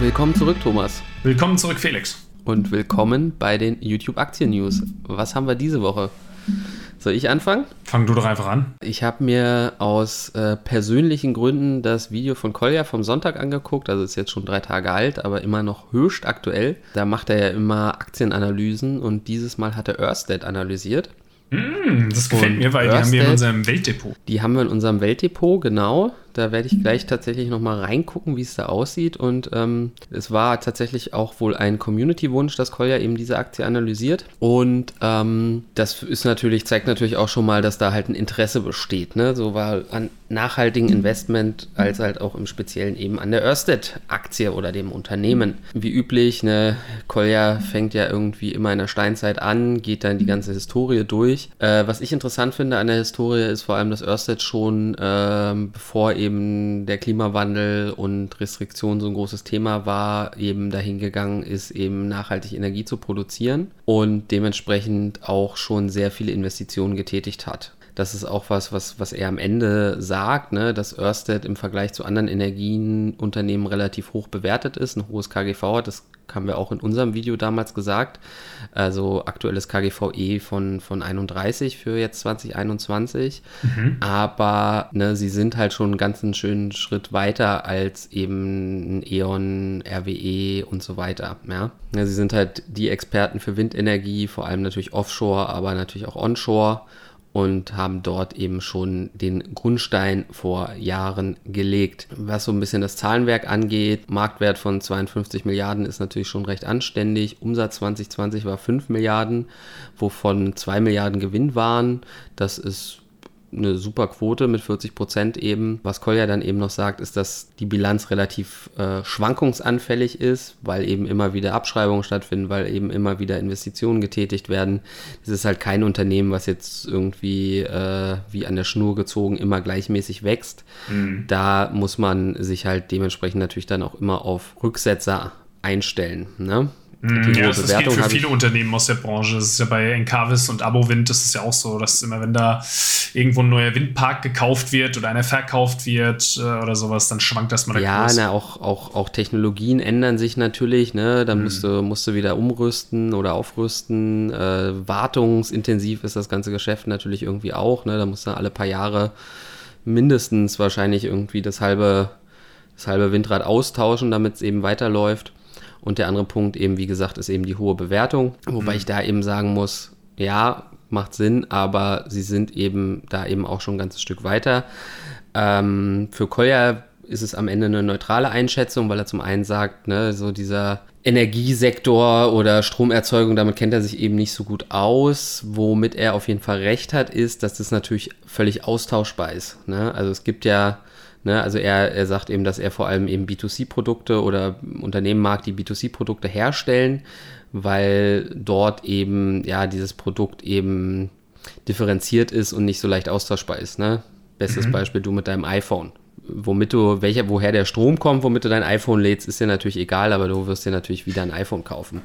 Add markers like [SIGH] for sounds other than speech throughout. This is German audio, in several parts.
Willkommen zurück, Thomas. Willkommen zurück, Felix. Und willkommen bei den YouTube Aktien News. Was haben wir diese Woche? Soll ich anfangen? Fang du doch einfach an. Ich habe mir aus äh, persönlichen Gründen das Video von Kolja vom Sonntag angeguckt. Also ist jetzt schon drei Tage alt, aber immer noch höchst aktuell. Da macht er ja immer Aktienanalysen und dieses Mal hat er Örsted analysiert. Mm, das gefällt und mir, weil Örsted, die haben wir in unserem Weltdepot. Die haben wir in unserem Weltdepot, genau. Da werde ich gleich tatsächlich nochmal reingucken, wie es da aussieht. Und ähm, es war tatsächlich auch wohl ein Community-Wunsch, dass Kolja eben diese Aktie analysiert. Und ähm, das ist natürlich, zeigt natürlich auch schon mal, dass da halt ein Interesse besteht. Ne? So war an nachhaltigen Investment als halt auch im Speziellen eben an der Örsted-Aktie oder dem Unternehmen. Wie üblich, ne, Kolja fängt ja irgendwie immer in der Steinzeit an, geht dann die ganze Historie durch. Äh, was ich interessant finde an der Historie ist vor allem, dass Örsted schon äh, bevor eben eben der Klimawandel und Restriktion so ein großes Thema war, eben dahin gegangen ist, eben nachhaltig Energie zu produzieren und dementsprechend auch schon sehr viele Investitionen getätigt hat. Das ist auch was, was, was er am Ende sagt, ne, dass Ørsted im Vergleich zu anderen Energienunternehmen relativ hoch bewertet ist, ein hohes KGV hat. Das haben wir auch in unserem Video damals gesagt. Also aktuelles KGVE von, von 31 für jetzt 2021. Mhm. Aber ne, sie sind halt schon einen ganzen schönen Schritt weiter als eben E.ON, RWE und so weiter. Ja? ja? sie sind halt die Experten für Windenergie, vor allem natürlich Offshore, aber natürlich auch Onshore und haben dort eben schon den Grundstein vor Jahren gelegt. Was so ein bisschen das Zahlenwerk angeht, Marktwert von 52 Milliarden ist natürlich schon recht anständig. Umsatz 2020 war 5 Milliarden, wovon 2 Milliarden Gewinn waren. Das ist eine super Quote mit 40 Prozent eben. Was Kolja dann eben noch sagt, ist, dass die Bilanz relativ äh, schwankungsanfällig ist, weil eben immer wieder Abschreibungen stattfinden, weil eben immer wieder Investitionen getätigt werden. Es ist halt kein Unternehmen, was jetzt irgendwie äh, wie an der Schnur gezogen immer gleichmäßig wächst. Mhm. Da muss man sich halt dementsprechend natürlich dann auch immer auf Rücksetzer einstellen. Ne? Mm, ja, das, das gilt für viele Unternehmen aus der Branche. Das ist ja bei Encarvis und Abowind, das ist ja auch so, dass immer, wenn da irgendwo ein neuer Windpark gekauft wird oder einer verkauft wird äh, oder sowas, dann schwankt das mal der Ja, na, auch, auch, auch Technologien ändern sich natürlich, ne? Dann mhm. musst, du, musst du wieder umrüsten oder aufrüsten. Äh, wartungsintensiv ist das ganze Geschäft natürlich irgendwie auch, ne? Da musst du alle paar Jahre mindestens wahrscheinlich irgendwie das halbe, das halbe Windrad austauschen, damit es eben weiterläuft. Und der andere Punkt eben, wie gesagt, ist eben die hohe Bewertung. Wobei mhm. ich da eben sagen muss, ja, macht Sinn, aber sie sind eben da eben auch schon ein ganzes Stück weiter. Ähm, für Kolja ist es am Ende eine neutrale Einschätzung, weil er zum einen sagt, ne, so dieser Energiesektor oder Stromerzeugung, damit kennt er sich eben nicht so gut aus. Womit er auf jeden Fall recht hat, ist, dass das natürlich völlig austauschbar ist. Ne? Also es gibt ja Ne? Also er, er sagt eben, dass er vor allem eben B2C-Produkte oder Unternehmen mag, die B2C-Produkte herstellen, weil dort eben ja dieses Produkt eben differenziert ist und nicht so leicht austauschbar ist. Ne? Bestes mhm. Beispiel du mit deinem iPhone womit du, welcher, woher der Strom kommt, womit du dein iPhone lädst, ist dir natürlich egal, aber du wirst dir natürlich wieder ein iPhone kaufen.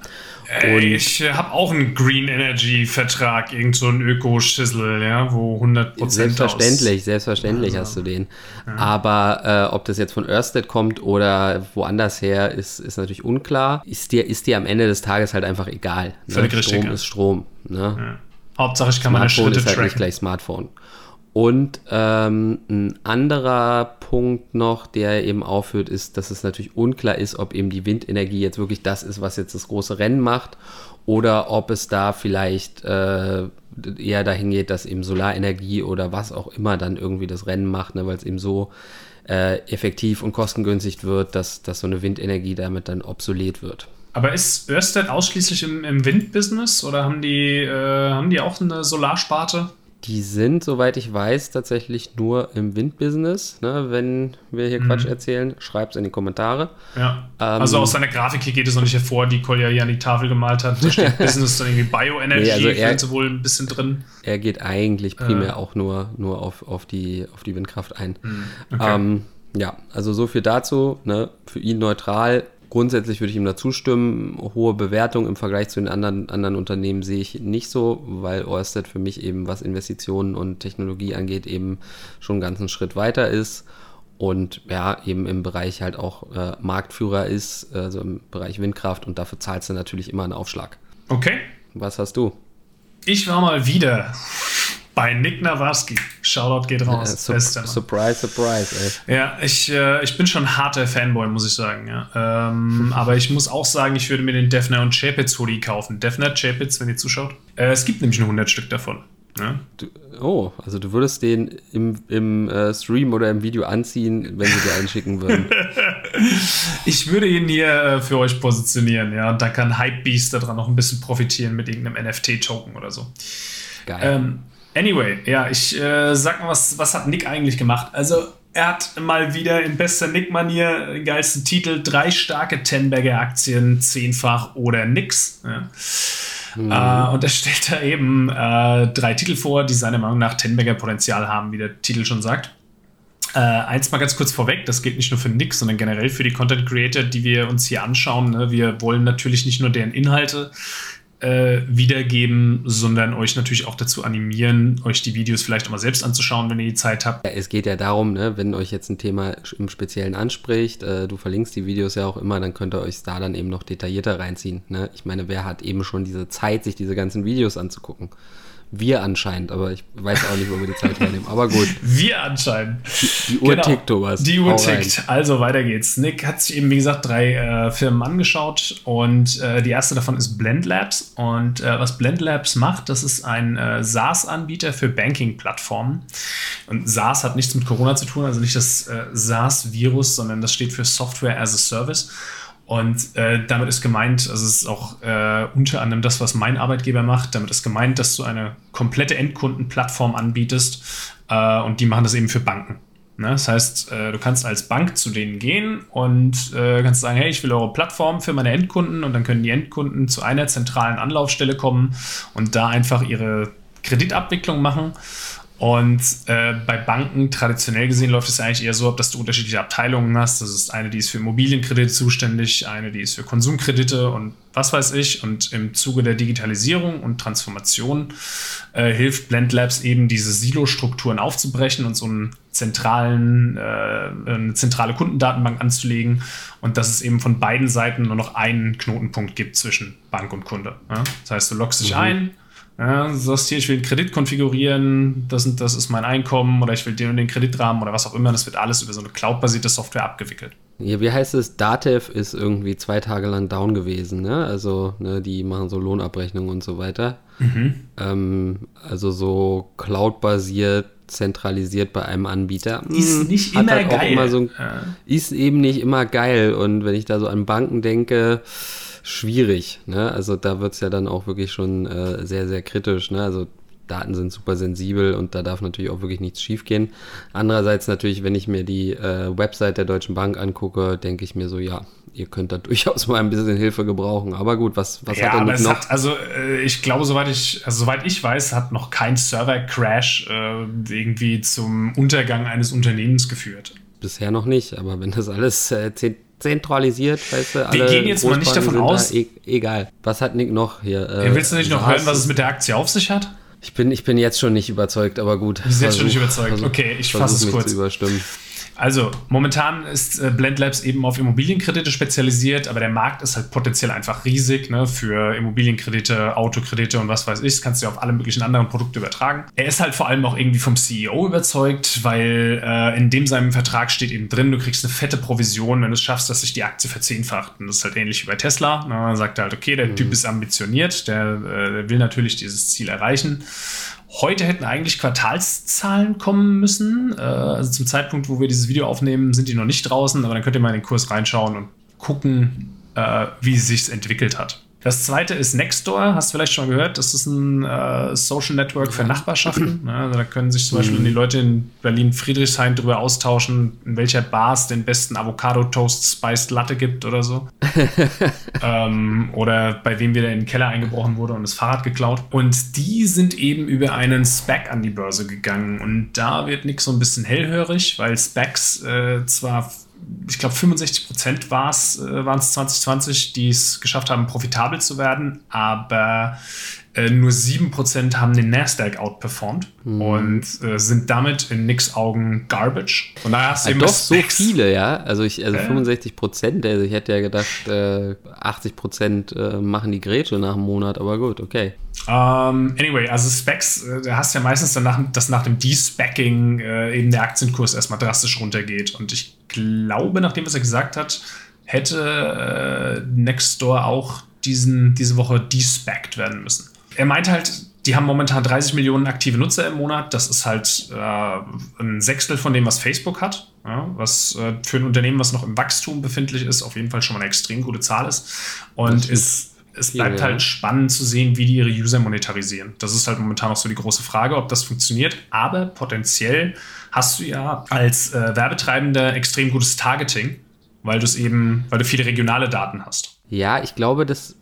Ey, ich habe auch einen Green Energy Vertrag, irgend so ein Öko-Schissel, ja, wo 100% Selbstverständlich, aus selbstverständlich also, hast du den. Ja. Aber äh, ob das jetzt von Ørsted kommt oder woanders her, ist, ist natürlich unklar. Ist dir, ist dir am Ende des Tages halt einfach egal. Ne? Völlig Strom richtig, ist Strom. Ne? Ja. Hauptsache ich kann meine Schritte ist halt tracken. nicht gleich Smartphone. Und ähm, ein anderer Punkt noch, der eben aufführt, ist, dass es natürlich unklar ist, ob eben die Windenergie jetzt wirklich das ist, was jetzt das große Rennen macht, oder ob es da vielleicht äh, eher dahin geht, dass eben Solarenergie oder was auch immer dann irgendwie das Rennen macht, ne, weil es eben so äh, effektiv und kostengünstig wird, dass, dass so eine Windenergie damit dann obsolet wird. Aber ist Ørsted ausschließlich im, im Windbusiness oder haben die, äh, haben die auch eine Solarsparte? Die sind, soweit ich weiß, tatsächlich nur im Windbusiness. Ne? Wenn wir hier mhm. Quatsch erzählen, schreibt es in die Kommentare. Ja. Ähm, also aus seiner Grafik hier geht es noch nicht hervor, die Kolja hier an die Tafel gemalt hat. Da steht [LAUGHS] Business dann irgendwie Bioenergy, nee, also er, wohl ein bisschen drin. Er geht eigentlich primär äh. auch nur, nur auf, auf, die, auf die Windkraft ein. Mhm. Okay. Ähm, ja, also so viel dazu. Ne? Für ihn neutral Grundsätzlich würde ich ihm da zustimmen. Hohe Bewertung im Vergleich zu den anderen, anderen Unternehmen sehe ich nicht so, weil Orsted für mich eben, was Investitionen und Technologie angeht, eben schon einen ganzen Schritt weiter ist. und ja, eben im Bereich halt auch äh, Marktführer ist, also im Bereich Windkraft und dafür zahlst du natürlich immer einen Aufschlag. Okay. Was hast du? Ich war mal wieder bei Nick Nawarski. Shoutout geht raus. Äh, su surprise, surprise, ey. Ja, ich, äh, ich bin schon harter Fanboy, muss ich sagen. Ja. Ähm, [LAUGHS] aber ich muss auch sagen, ich würde mir den Defner und Chapitz Hoodie kaufen. Defner, Chapitz, wenn ihr zuschaut. Äh, es gibt nämlich nur 100 Stück davon. Ja? Du, oh, also du würdest den im, im äh, Stream oder im Video anziehen, wenn sie dir einen schicken würden. [LAUGHS] ich würde ihn hier äh, für euch positionieren, ja. Und da kann Hypebeast daran noch ein bisschen profitieren mit irgendeinem NFT-Token oder so. Geil. Ähm, Anyway, ja, ich äh, sag mal, was, was hat Nick eigentlich gemacht? Also, er hat mal wieder in bester Nick-Manier den geilsten Titel: drei starke Tenberger-Aktien, zehnfach oder nix. Ja. Mhm. Äh, und er stellt da eben äh, drei Titel vor, die seiner Meinung nach Tenberger Potenzial haben, wie der Titel schon sagt. Äh, eins mal ganz kurz vorweg, das gilt nicht nur für Nick, sondern generell für die Content Creator, die wir uns hier anschauen. Ne? Wir wollen natürlich nicht nur deren Inhalte äh, wiedergeben, sondern euch natürlich auch dazu animieren, euch die Videos vielleicht auch mal selbst anzuschauen, wenn ihr die Zeit habt. Es geht ja darum, ne, wenn euch jetzt ein Thema im Speziellen anspricht, äh, du verlinkst die Videos ja auch immer, dann könnt ihr euch da dann eben noch detaillierter reinziehen. Ne? Ich meine, wer hat eben schon diese Zeit, sich diese ganzen Videos anzugucken? Wir anscheinend, aber ich weiß auch nicht, wo wir die Zeit hernehmen. Aber gut. Wir anscheinend. Die, die Uhr genau. tickt, Thomas. Die Uhr tickt. Also weiter geht's. Nick hat sich eben, wie gesagt, drei äh, Firmen angeschaut und äh, die erste davon ist Blend Labs. Und äh, was Blend Labs macht, das ist ein äh, SaaS-Anbieter für Banking-Plattformen. Und SaaS hat nichts mit Corona zu tun, also nicht das äh, SaaS-Virus, sondern das steht für Software as a Service. Und äh, damit ist gemeint, also es ist auch äh, unter anderem das, was mein Arbeitgeber macht, damit ist gemeint, dass du eine komplette Endkundenplattform anbietest äh, und die machen das eben für Banken. Ne? Das heißt, äh, du kannst als Bank zu denen gehen und äh, kannst sagen, hey, ich will eure Plattform für meine Endkunden und dann können die Endkunden zu einer zentralen Anlaufstelle kommen und da einfach ihre Kreditabwicklung machen und äh, bei Banken traditionell gesehen läuft es eigentlich eher so ab, dass du unterschiedliche Abteilungen hast. Das ist eine, die ist für Immobilienkredite zuständig, eine, die ist für Konsumkredite und was weiß ich. Und im Zuge der Digitalisierung und Transformation äh, hilft Blend Labs eben, diese Silo-Strukturen aufzubrechen und so einen zentralen, äh, eine zentrale Kundendatenbank anzulegen und dass es eben von beiden Seiten nur noch einen Knotenpunkt gibt zwischen Bank und Kunde. Ja? Das heißt, du loggst dich mhm. ein, ja, du sagst hier, ich will den Kredit konfigurieren, das, und das ist mein Einkommen oder ich will den und den Kreditrahmen oder was auch immer. Das wird alles über so eine cloudbasierte Software abgewickelt. Ja, wie heißt es? Datev ist irgendwie zwei Tage lang down gewesen, ne? Also, ne, die machen so Lohnabrechnungen und so weiter. Mhm. Ähm, also so cloudbasiert, zentralisiert bei einem Anbieter. Ist hm, nicht immer halt geil. Immer so, ja. Ist eben nicht immer geil. Und wenn ich da so an Banken denke, schwierig. Ne? Also da wird es ja dann auch wirklich schon äh, sehr, sehr kritisch. Ne? Also Daten sind super sensibel und da darf natürlich auch wirklich nichts schiefgehen. Andererseits natürlich, wenn ich mir die äh, Website der Deutschen Bank angucke, denke ich mir so, ja, ihr könnt da [LAUGHS] durchaus mal ein bisschen Hilfe gebrauchen. Aber gut, was, was ja, hat denn noch? Hat, also äh, ich glaube, soweit ich, also, soweit ich weiß, hat noch kein Server-Crash äh, irgendwie zum Untergang eines Unternehmens geführt. Bisher noch nicht, aber wenn das alles äh, zentralisiert, weißt du, alle Wir gehen jetzt mal nicht davon aus. Da, e egal. Was hat Nick noch hier? Äh, willst du nicht noch hören, was es mit der Aktie auf sich hat? Ich bin, ich bin jetzt schon nicht überzeugt, aber gut. Du bist jetzt schon nicht überzeugt. Okay, ich fasse es kurz. Zu überstimmen. Also, momentan ist äh, Blend Labs eben auf Immobilienkredite spezialisiert, aber der Markt ist halt potenziell einfach riesig ne, für Immobilienkredite, Autokredite und was weiß ich. Das kannst du ja auf alle möglichen anderen Produkte übertragen. Er ist halt vor allem auch irgendwie vom CEO überzeugt, weil äh, in dem seinem Vertrag steht eben drin, du kriegst eine fette Provision, wenn du es schaffst, dass sich die Aktie verzehnfacht. Und das ist halt ähnlich wie bei Tesla. Ne, man sagt halt, okay, der mhm. Typ ist ambitioniert, der, äh, der will natürlich dieses Ziel erreichen. Heute hätten eigentlich Quartalszahlen kommen müssen. Äh, also zum Zeitpunkt, wo wir dieses Video aufnehmen, sind die noch nicht draußen, aber dann könnt ihr mal in den Kurs reinschauen und gucken, äh, wie es sich entwickelt hat. Das zweite ist Nextdoor, hast du vielleicht schon mal gehört. Das ist ein äh, Social Network für Nachbarschaften. [CLEARS THROAT] Ja, also da können sich zum Beispiel mhm. die Leute in Berlin-Friedrichshain darüber austauschen, in welcher Bar es den besten Avocado-Toast Spiced Latte gibt oder so. [LAUGHS] ähm, oder bei wem wieder in den Keller eingebrochen wurde und das Fahrrad geklaut. Und die sind eben über einen Spec an die Börse gegangen. Und da wird Nick so ein bisschen hellhörig, weil Specs äh, zwar ich glaube 65 Prozent waren es 2020, die es geschafft haben, profitabel zu werden. Aber Äh, nur 7% haben den Nasdaq outperformed mhm. und äh, sind damit in Nicks Augen Garbage. Und daher hast du ja, eben doch so viele, ja. Also, ich, also äh. 65%, also ich hätte ja gedacht, äh, 80% äh, machen die Grätsche nach einem Monat, aber gut, okay. Um, ähm, anyway, also Specs, äh, da hast du ja meistens danach, dass nach dem Despecking äh, eben der Aktienkurs erstmal drastisch runtergeht. Und ich glaube, nachdem was er gesagt hat, hätte äh, Nextdoor auch diesen, diese Woche despeckt werden müssen. Er meint halt, die haben momentan 30 Millionen aktive Nutzer im Monat. Das ist halt äh, ein Sechstel von dem, was Facebook hat. Ja, was äh, für ein Unternehmen, was noch im Wachstum befindlich ist, auf jeden Fall schon mal eine extrem gute Zahl ist. Und ist es bleibt ja, halt spannend zu sehen, wie die ihre User monetarisieren. Das ist halt momentan auch so die große Frage, ob das funktioniert. Aber potenziell hast du ja als äh, Werbetreibender extrem gutes Targeting, weil du es eben, weil du viele regionale Daten hast. Ja, ich glaube, das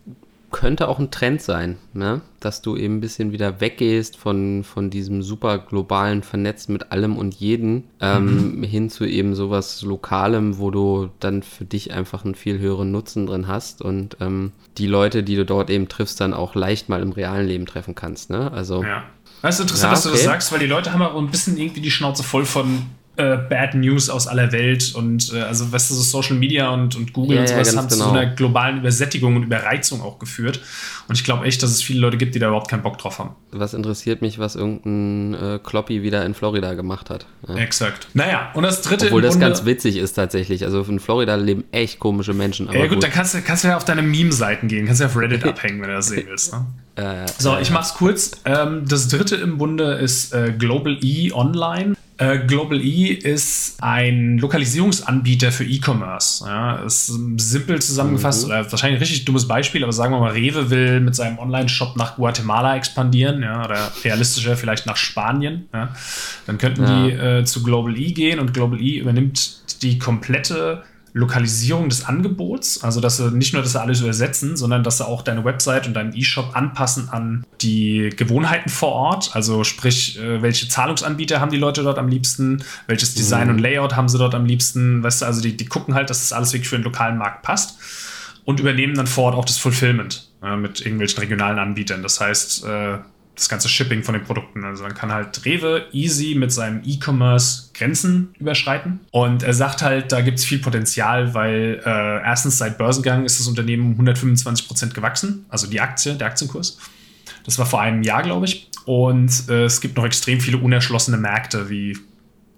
könnte auch ein Trend sein, ne? dass du eben ein bisschen wieder weggehst von, von diesem super globalen Vernetz mit allem und jeden ähm, mhm. hin zu eben sowas Lokalem, wo du dann für dich einfach einen viel höheren Nutzen drin hast und ähm, die Leute, die du dort eben triffst, dann auch leicht mal im realen Leben treffen kannst. Ne? Also, ja. Das ist interessant, ja, okay. dass du das sagst, weil die Leute haben auch ein bisschen irgendwie die Schnauze voll von äh, Bad News aus aller Welt und äh, also weißt du, so Social Media und, und Google ja, und sowas ja, haben genau. zu einer globalen Übersättigung und Überreizung auch geführt. Und ich glaube echt, dass es viele Leute gibt, die da überhaupt keinen Bock drauf haben. Was interessiert mich, was irgendein äh, Kloppy wieder in Florida gemacht hat. Ja. Exakt. Naja, und das dritte. Obwohl das ganz witzig ist tatsächlich. Also in Florida leben echt komische Menschen. ja, gut, gut, dann kannst du, kannst du ja auf deine Meme-Seiten gehen, kannst du ja auf Reddit [LAUGHS] abhängen, wenn du das sehen willst. Ne? Äh, so, ich mach's kurz. Ähm, das dritte im Bunde ist äh, Global E Online. Äh, Global E ist ein Lokalisierungsanbieter für E-Commerce. Ja, ist simpel zusammengefasst, mhm. oder wahrscheinlich ein richtig dummes Beispiel, aber sagen wir mal, Rewe will mit seinem Online-Shop nach Guatemala expandieren, ja, oder realistischer vielleicht nach Spanien. Ja. Dann könnten ja. die äh, zu Global E gehen und Global E übernimmt die komplette Lokalisierung des Angebots, also dass sie nicht nur das alles übersetzen, sondern dass sie auch deine Website und deinen E-Shop anpassen an die Gewohnheiten vor Ort, also sprich, äh, welche Zahlungsanbieter haben die Leute dort am liebsten, welches Design mhm. und Layout haben sie dort am liebsten, weißt du, also die, die gucken halt, dass das alles wirklich für den lokalen Markt passt und übernehmen dann vor Ort auch das Fulfillment äh, mit irgendwelchen regionalen Anbietern. Das heißt, äh, das ganze Shipping von den Produkten. Also man kann halt Rewe easy mit seinem E-Commerce Grenzen überschreiten. Und er sagt halt, da gibt es viel Potenzial, weil äh, erstens seit Börsengang ist das Unternehmen um 125 Prozent gewachsen, also die Aktie, der Aktienkurs. Das war vor einem Jahr, glaube ich. Und äh, es gibt noch extrem viele unerschlossene Märkte wie,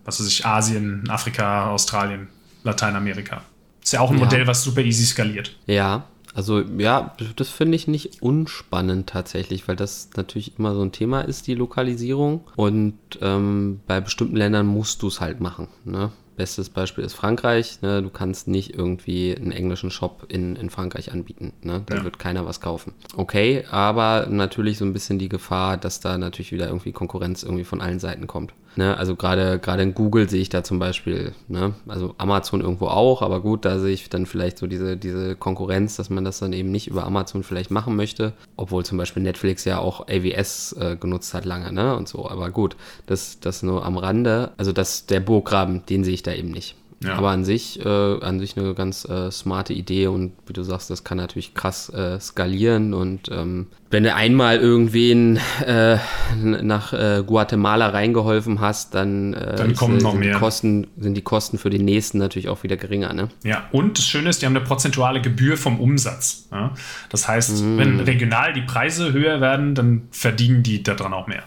was weiß ich, Asien, Afrika, Australien, Lateinamerika. Ist ja auch ein ja. Modell, was super easy skaliert. Ja, also ja, das finde ich nicht unspannend tatsächlich, weil das natürlich immer so ein Thema ist, die Lokalisierung. Und ähm, bei bestimmten Ländern musst du es halt machen. Ne? Bestes Beispiel ist Frankreich. Ne? Du kannst nicht irgendwie einen englischen Shop in, in Frankreich anbieten. Ne? Da ja. wird keiner was kaufen. Okay, aber natürlich so ein bisschen die Gefahr, dass da natürlich wieder irgendwie Konkurrenz irgendwie von allen Seiten kommt. Ne? Also gerade gerade in Google sehe ich da zum Beispiel, ne? also Amazon irgendwo auch, aber gut, da sehe ich dann vielleicht so diese, diese Konkurrenz, dass man das dann eben nicht über Amazon vielleicht machen möchte, obwohl zum Beispiel Netflix ja auch AWS äh, genutzt hat lange, ne? Und so. Aber gut, das, das nur am Rande. Also das, der Burggraben, den sehe ich da eben nicht. Ja. Aber an sich, äh, an sich eine ganz äh, smarte Idee und wie du sagst, das kann natürlich krass äh, skalieren und ähm, wenn du einmal irgendwen äh, nach äh, Guatemala reingeholfen hast, dann, äh, dann kommen ist, noch mehr. Kosten, sind die Kosten für den nächsten natürlich auch wieder geringer. Ne? Ja, und das Schöne ist, die haben eine prozentuale Gebühr vom Umsatz. Ja? Das heißt, mm. wenn regional die Preise höher werden, dann verdienen die daran auch mehr.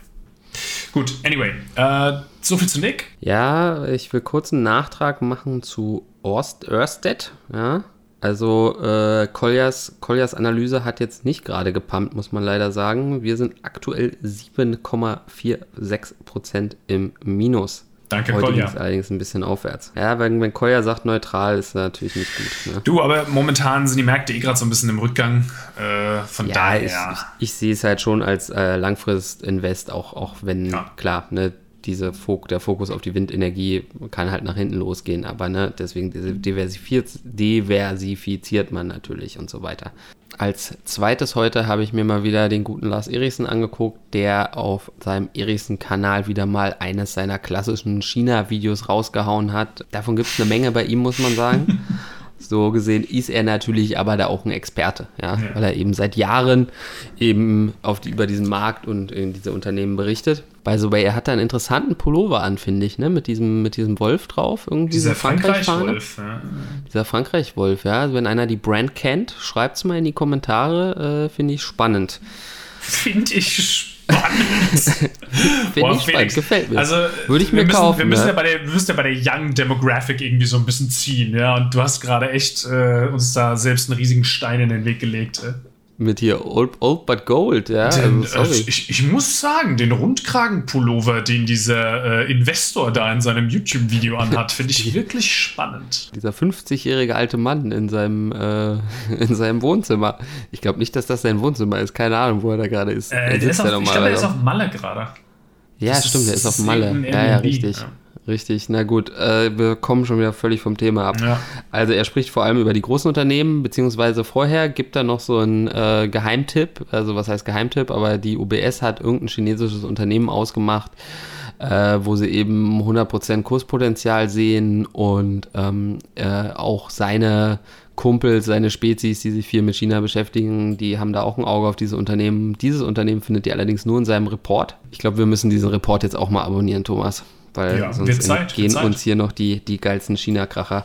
Gut, anyway, äh, so viel zu Nick. Ja, ich will kurz einen Nachtrag machen zu Orst Ørsted. Ja, also äh, Colliers, Colliers Analyse hat jetzt nicht gerade gepumpt, muss man leider sagen. Wir sind aktuell 7,46% im Minus. Danke, Heute Kolja. allerdings ein bisschen aufwärts. Ja, wenn, wenn Kolja sagt neutral, ist natürlich nicht gut. Ne? Du, aber momentan sind die Märkte eh gerade so ein bisschen im Rückgang. Äh, von ja, daher. Ich, ich, ich, sehe es halt schon als äh, Langfrist-Invest, auch, auch wenn, ja. klar, ne, diese Fok der Fokus auf die Windenergie kann halt nach hinten losgehen, aber ne, deswegen diversifiziert, diversifiziert man natürlich und so weiter. Als zweites heute habe ich mir mal wieder den guten Lars Erichsen angeguckt, der auf seinem Erichsen-Kanal wieder mal eines seiner klassischen China-Videos rausgehauen hat. Davon gibt es eine Menge bei ihm, muss man sagen. [LAUGHS] So gesehen ist er natürlich aber da auch ein Experte, ja, weil er eben seit Jahren eben auf die, über diesen Markt und in diese Unternehmen berichtet. By the way, er hat da einen interessanten Pullover an, finde ich, ne? Mit diesem, mit diesem Wolf drauf. Irgendwie Dieser Frankreich-Wolf, Frankreich ja. Dieser Frankreich-Wolf, ja. Also wenn einer die Brand kennt, schreibt es mal in die Kommentare, äh, finde ich spannend. Finde ich spannend. [LAUGHS] Finde ich spannend, gefällt mir. Also, Würde ich mir müssen, kaufen. Wir müssen, ne? ja bei der, wir müssen ja bei der Young Demographic irgendwie so ein bisschen ziehen, ja. Und du hast gerade echt äh, uns da selbst einen riesigen Stein in den Weg gelegt. Äh. Mit hier Old, old but Gold, ja. Den, also, sorry. ich, ich muss sagen, den Rundkragenpullover, den dieser äh, Investor da in seinem YouTube-Video anhat, finde ich [LAUGHS] wirklich spannend. Dieser 50-jährige alte Mann in seinem, äh, [LAUGHS] in seinem Wohnzimmer. Ich glaube nicht, dass das sein Wohnzimmer ist. Keine Ahnung, wo er da gerade ist. Äh, Er der ist auf, ich glaube, der ist auf Malle gerade. Ja, Das stimmt, der ist- auf Malle. Ja, ja, richtig. ja. Richtig, na gut, äh, wir kommen schon wieder völlig vom Thema ab. Ja. Also er spricht vor allem über die großen Unternehmen, beziehungsweise vorher gibt er noch so einen äh, Geheimtipp, also was heißt Geheimtipp, aber die UBS hat irgendein chinesisches Unternehmen ausgemacht, äh, wo sie eben 100% Kurspotenzial sehen und ähm, äh, auch seine Kumpels, seine Spezies, die sich viel mit China beschäftigen, die haben da auch ein Auge auf diese Unternehmen. Dieses Unternehmen findet ihr allerdings nur in seinem Report. Ich glaube, wir müssen diesen Report jetzt auch mal abonnieren, Thomas, weil Ja, sonst Zeit, gehen uns hier noch die, die geilsten China-Kracher.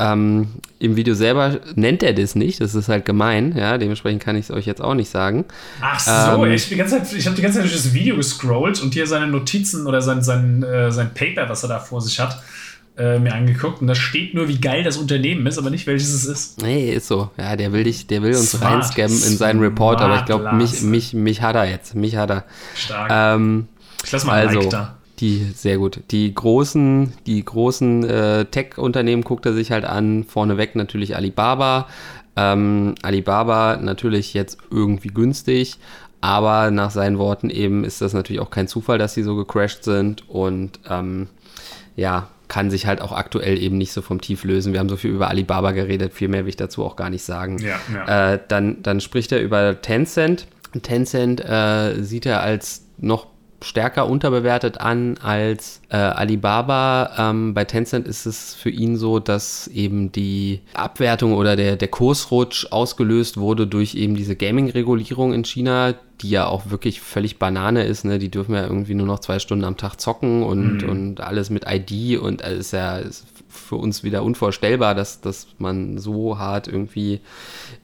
Ähm, Im Video selber nennt er das nicht, das ist halt gemein, ja, dementsprechend kann ich es euch jetzt auch nicht sagen. Ach so, Ähm, ich, Zeit- ich habe die ganze Zeit durch das Video gescrollt und hier seine Notizen oder sein, sein, äh, sein Paper, was er da vor sich hat, äh, mir angeguckt. Und da steht nur, wie geil das Unternehmen ist, aber nicht welches es ist. Nee, ist so. Ja, der will dich, der will uns Smart. reinscammen in seinen Report, aber ich glaube, mich, mich, mich hat er jetzt. Mich hat er. Stark. Ähm, ich lass mal ein also, Like da. Die, sehr gut. Die großen, die großen äh, Tech-Unternehmen guckt er sich halt an. Vorneweg natürlich Alibaba. Ähm, Alibaba natürlich jetzt irgendwie günstig, aber nach seinen Worten eben ist das natürlich auch kein Zufall, dass sie so gecrashed sind und ähm, ja, kann sich halt auch aktuell eben nicht so vom Tief lösen. Wir haben so viel über Alibaba geredet, viel mehr will ich dazu auch gar nicht sagen. Ja, ja. Äh, dann, dann spricht er über Tencent. Tencent äh, sieht er als noch stärker unterbewertet an als äh, Alibaba. Ähm, bei Tencent ist es für ihn so, dass eben die Abwertung oder der, der Kursrutsch ausgelöst wurde durch eben diese Gaming-Regulierung in China, die ja auch wirklich völlig Banane ist. Ne? Die dürfen ja irgendwie nur noch zwei Stunden am Tag zocken und, und alles mit ID und es ist ja ist für uns wieder unvorstellbar, dass, dass man so hart irgendwie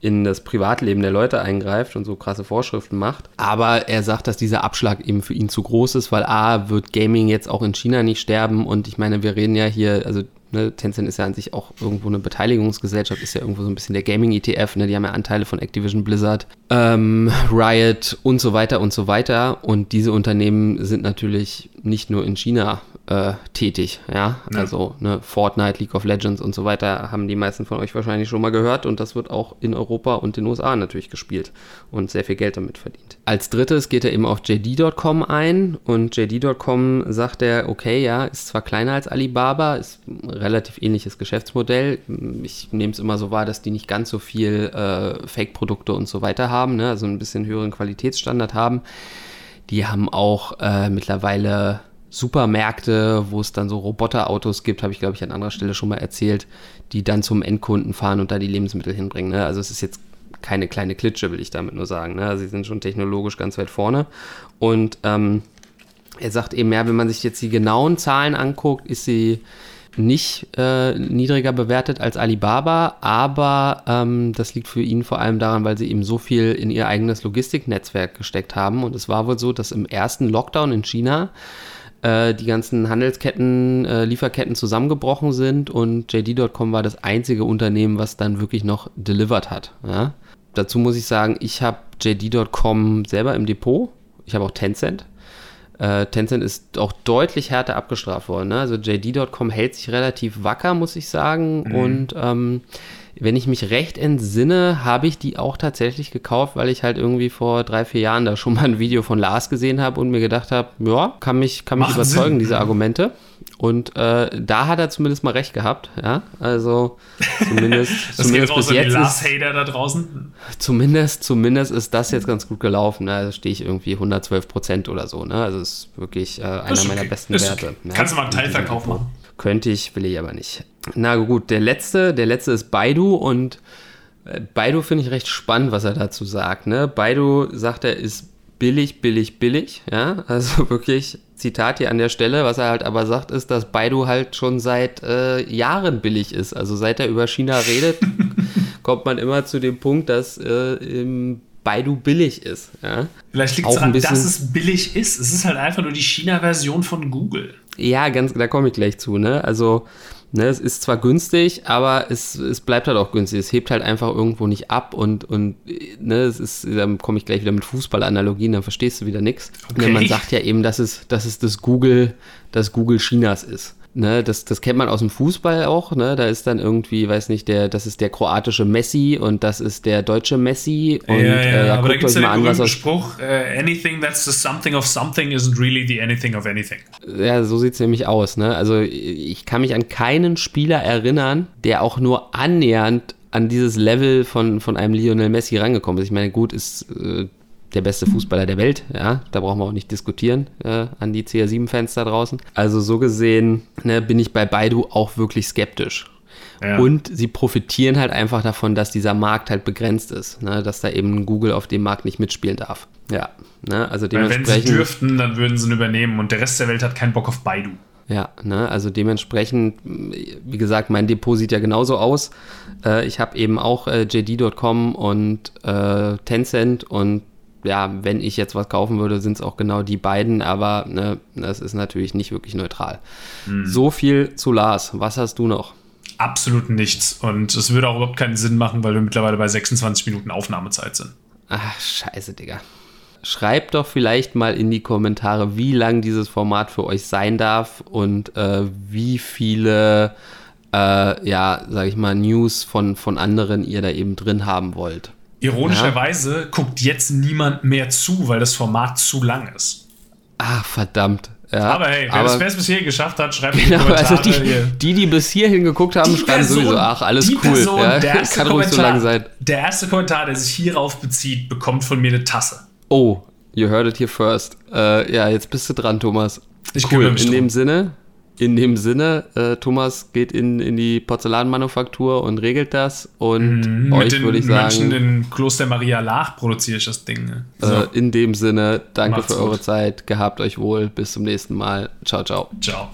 in das Privatleben der Leute eingreift und so krasse Vorschriften macht. Aber er sagt, dass dieser Abschlag eben für ihn zu groß ist, weil A, wird Gaming jetzt auch in China nicht sterben und ich meine, wir reden ja hier, also ne, Tencent ist ja an sich auch irgendwo eine Beteiligungsgesellschaft, ist ja irgendwo so ein bisschen der Gaming-ETF, ne, die haben ja Anteile von Activision Blizzard, ähm, Riot und so weiter und so weiter und diese Unternehmen sind natürlich nicht nur in China äh, tätig, ja, Ja. also ne, Fortnite, League of Legends und so weiter haben die meisten von euch wahrscheinlich schon mal gehört und das wird auch in Europa und den USA natürlich gespielt und sehr viel Geld damit verdient. Als drittes geht er eben auf JD.com ein und JD.com sagt er, okay, ja, ist zwar kleiner als Alibaba, ist ein relativ ähnliches Geschäftsmodell. Ich nehme es immer so wahr, dass die nicht ganz so viel äh, Fake-Produkte und so weiter haben, ne? also ein bisschen höheren Qualitätsstandard haben. Die haben auch äh, mittlerweile Supermärkte, wo es dann so Roboterautos gibt, habe ich glaube ich an anderer Stelle schon mal erzählt, die dann zum Endkunden fahren und da die Lebensmittel hinbringen. Ne? Also es ist jetzt keine kleine Klitsche, will ich damit nur sagen. Ne? Also sie sind schon technologisch ganz weit vorne. Und ähm, er sagt eben, ja, wenn man sich jetzt die genauen Zahlen anguckt, ist sie nicht äh, niedriger bewertet als Alibaba, aber ähm, das liegt für ihn vor allem daran, weil sie eben so viel in ihr eigenes Logistiknetzwerk gesteckt haben. Und es war wohl so, dass im ersten Lockdown in China äh, die ganzen Handelsketten, äh, Lieferketten zusammengebrochen sind und JD.com war das einzige Unternehmen, was dann wirklich noch delivered hat. Ja? Dazu muss ich sagen, ich habe JD.com selber im Depot. Ich habe auch Tencent. Äh, Tencent ist auch deutlich härter abgestraft worden. Ne? Also JD.com hält sich relativ wacker, muss ich sagen. Und ähm, wenn ich mich recht entsinne, habe ich die auch tatsächlich gekauft, weil ich halt irgendwie vor drei, vier Jahren da schon mal ein Video von Lars gesehen habe und mir gedacht habe, ja, kann mich, kann mich Macht überzeugen, Sinn. diese Argumente. Und äh, da hat er zumindest mal recht gehabt, ja. Also zumindest, [LAUGHS] Das geht zumindest raus bis an die jetzt ist, Lars-Hater da draußen. zumindest, zumindest ist das jetzt ganz gut gelaufen. Ne? Da stehe ich irgendwie 112 Prozent oder so. Ne? Also ist wirklich äh, einer Ist meiner okay. besten Ist Werte. okay. ne? Kannst du mal einen Teilverkauf machen. Könnte ich, will ich aber nicht. Na gut, der letzte, der letzte ist Baidu und äh, Baidu finde ich recht spannend, was er dazu sagt. Ne? Baidu sagt, er ist billig, billig, billig. Ja, [LAUGHS] also wirklich Zitat hier an der Stelle. Was er halt aber sagt, ist, dass Baidu halt schon seit äh, Jahren billig ist. Also seit er über China redet, [LAUGHS] kommt man immer zu dem Punkt, dass äh, Baidu billig ist. Ja? Vielleicht liegt es daran, dass es billig ist. Es ist halt einfach nur die China-Version von Google. Ja, ganz, da komme ich gleich zu. Ne? Also Ne, es ist zwar günstig, aber es, es bleibt halt auch günstig. Es hebt halt einfach irgendwo nicht ab und, und ne, es ist, dann komme ich gleich wieder mit Fußballanalogien, dann verstehst du wieder nichts. Okay. Ne, man sagt ja eben, dass es, dass es das Google, das Google Chinas ist. Ne, das, das kennt man aus dem Fußball auch, ne? Da ist dann irgendwie, weiß nicht, der, das ist der kroatische Messi und das ist der deutsche Messi. Und, ja, ja, äh, ja aber da gibt es ja den Spruch, uh, anything that's the something of something isn't really the anything of anything. Ja, so sieht es nämlich aus, ne? Also ich kann mich an keinen Spieler erinnern, der auch nur annähernd an dieses Level von, von einem Lionel Messi rangekommen ist. Ich meine, gut, ist äh, der beste Fußballer der Welt. Ja, da brauchen wir auch nicht diskutieren äh, an die CR7-Fans da draußen. Also so gesehen ne, bin ich bei Baidu auch wirklich skeptisch. Ja. Und sie profitieren halt einfach davon, dass dieser Markt halt begrenzt ist, ne? dass da eben Google auf dem Markt nicht mitspielen darf. Ja, ne? also dementsprechend. Weil wenn sie dürften, dann würden sie ihn übernehmen und der Rest der Welt hat keinen Bock auf Baidu. Ja, ne, also dementsprechend, wie gesagt, mein Depot sieht ja genauso aus. Äh, ich habe eben auch äh, JD.com und äh, Tencent und ja, wenn ich jetzt was kaufen würde, sind es auch genau die beiden, aber ne, das ist natürlich nicht wirklich neutral. Hm. So viel zu Lars. Was hast du noch? Absolut nichts. Und es würde auch überhaupt keinen Sinn machen, weil wir mittlerweile bei 26 Minuten Aufnahmezeit sind. Ach, scheiße, Digga. Schreibt doch vielleicht mal in die Kommentare, wie lang dieses Format für euch sein darf und äh, wie viele, äh, ja, sag ich mal, News von, von anderen ihr da eben drin haben wollt. Ironischerweise ja. guckt jetzt niemand mehr zu, weil das Format zu lang ist. Ach, verdammt. Ja, aber hey, wer aber, das bis hierhin geschafft hat, schreibt genau, in die also Kommentare. Also die, die, die bis hierhin geguckt haben, die schreiben Person, sowieso, ach, alles cool. Person, ja, der [LAUGHS] erste kann ruhig so lang sein. Der erste Kommentar, der sich hierauf bezieht, bekommt von mir eine Tasse. Oh, you heard it here first. Äh, ja, jetzt bist du dran, Thomas. Ich cool. In dem Sinne, in dem Sinne, äh, Thomas geht in, in die Porzellanmanufaktur und regelt das. Und mhm, euch würde ich sagen. Menschen in Kloster Maria Lach produziere ich das Ding. Ne? So. Äh, in dem Sinne, danke Macht's für eure gut. Zeit. Gehabt euch wohl. Bis zum nächsten Mal. Ciao, ciao. Ciao.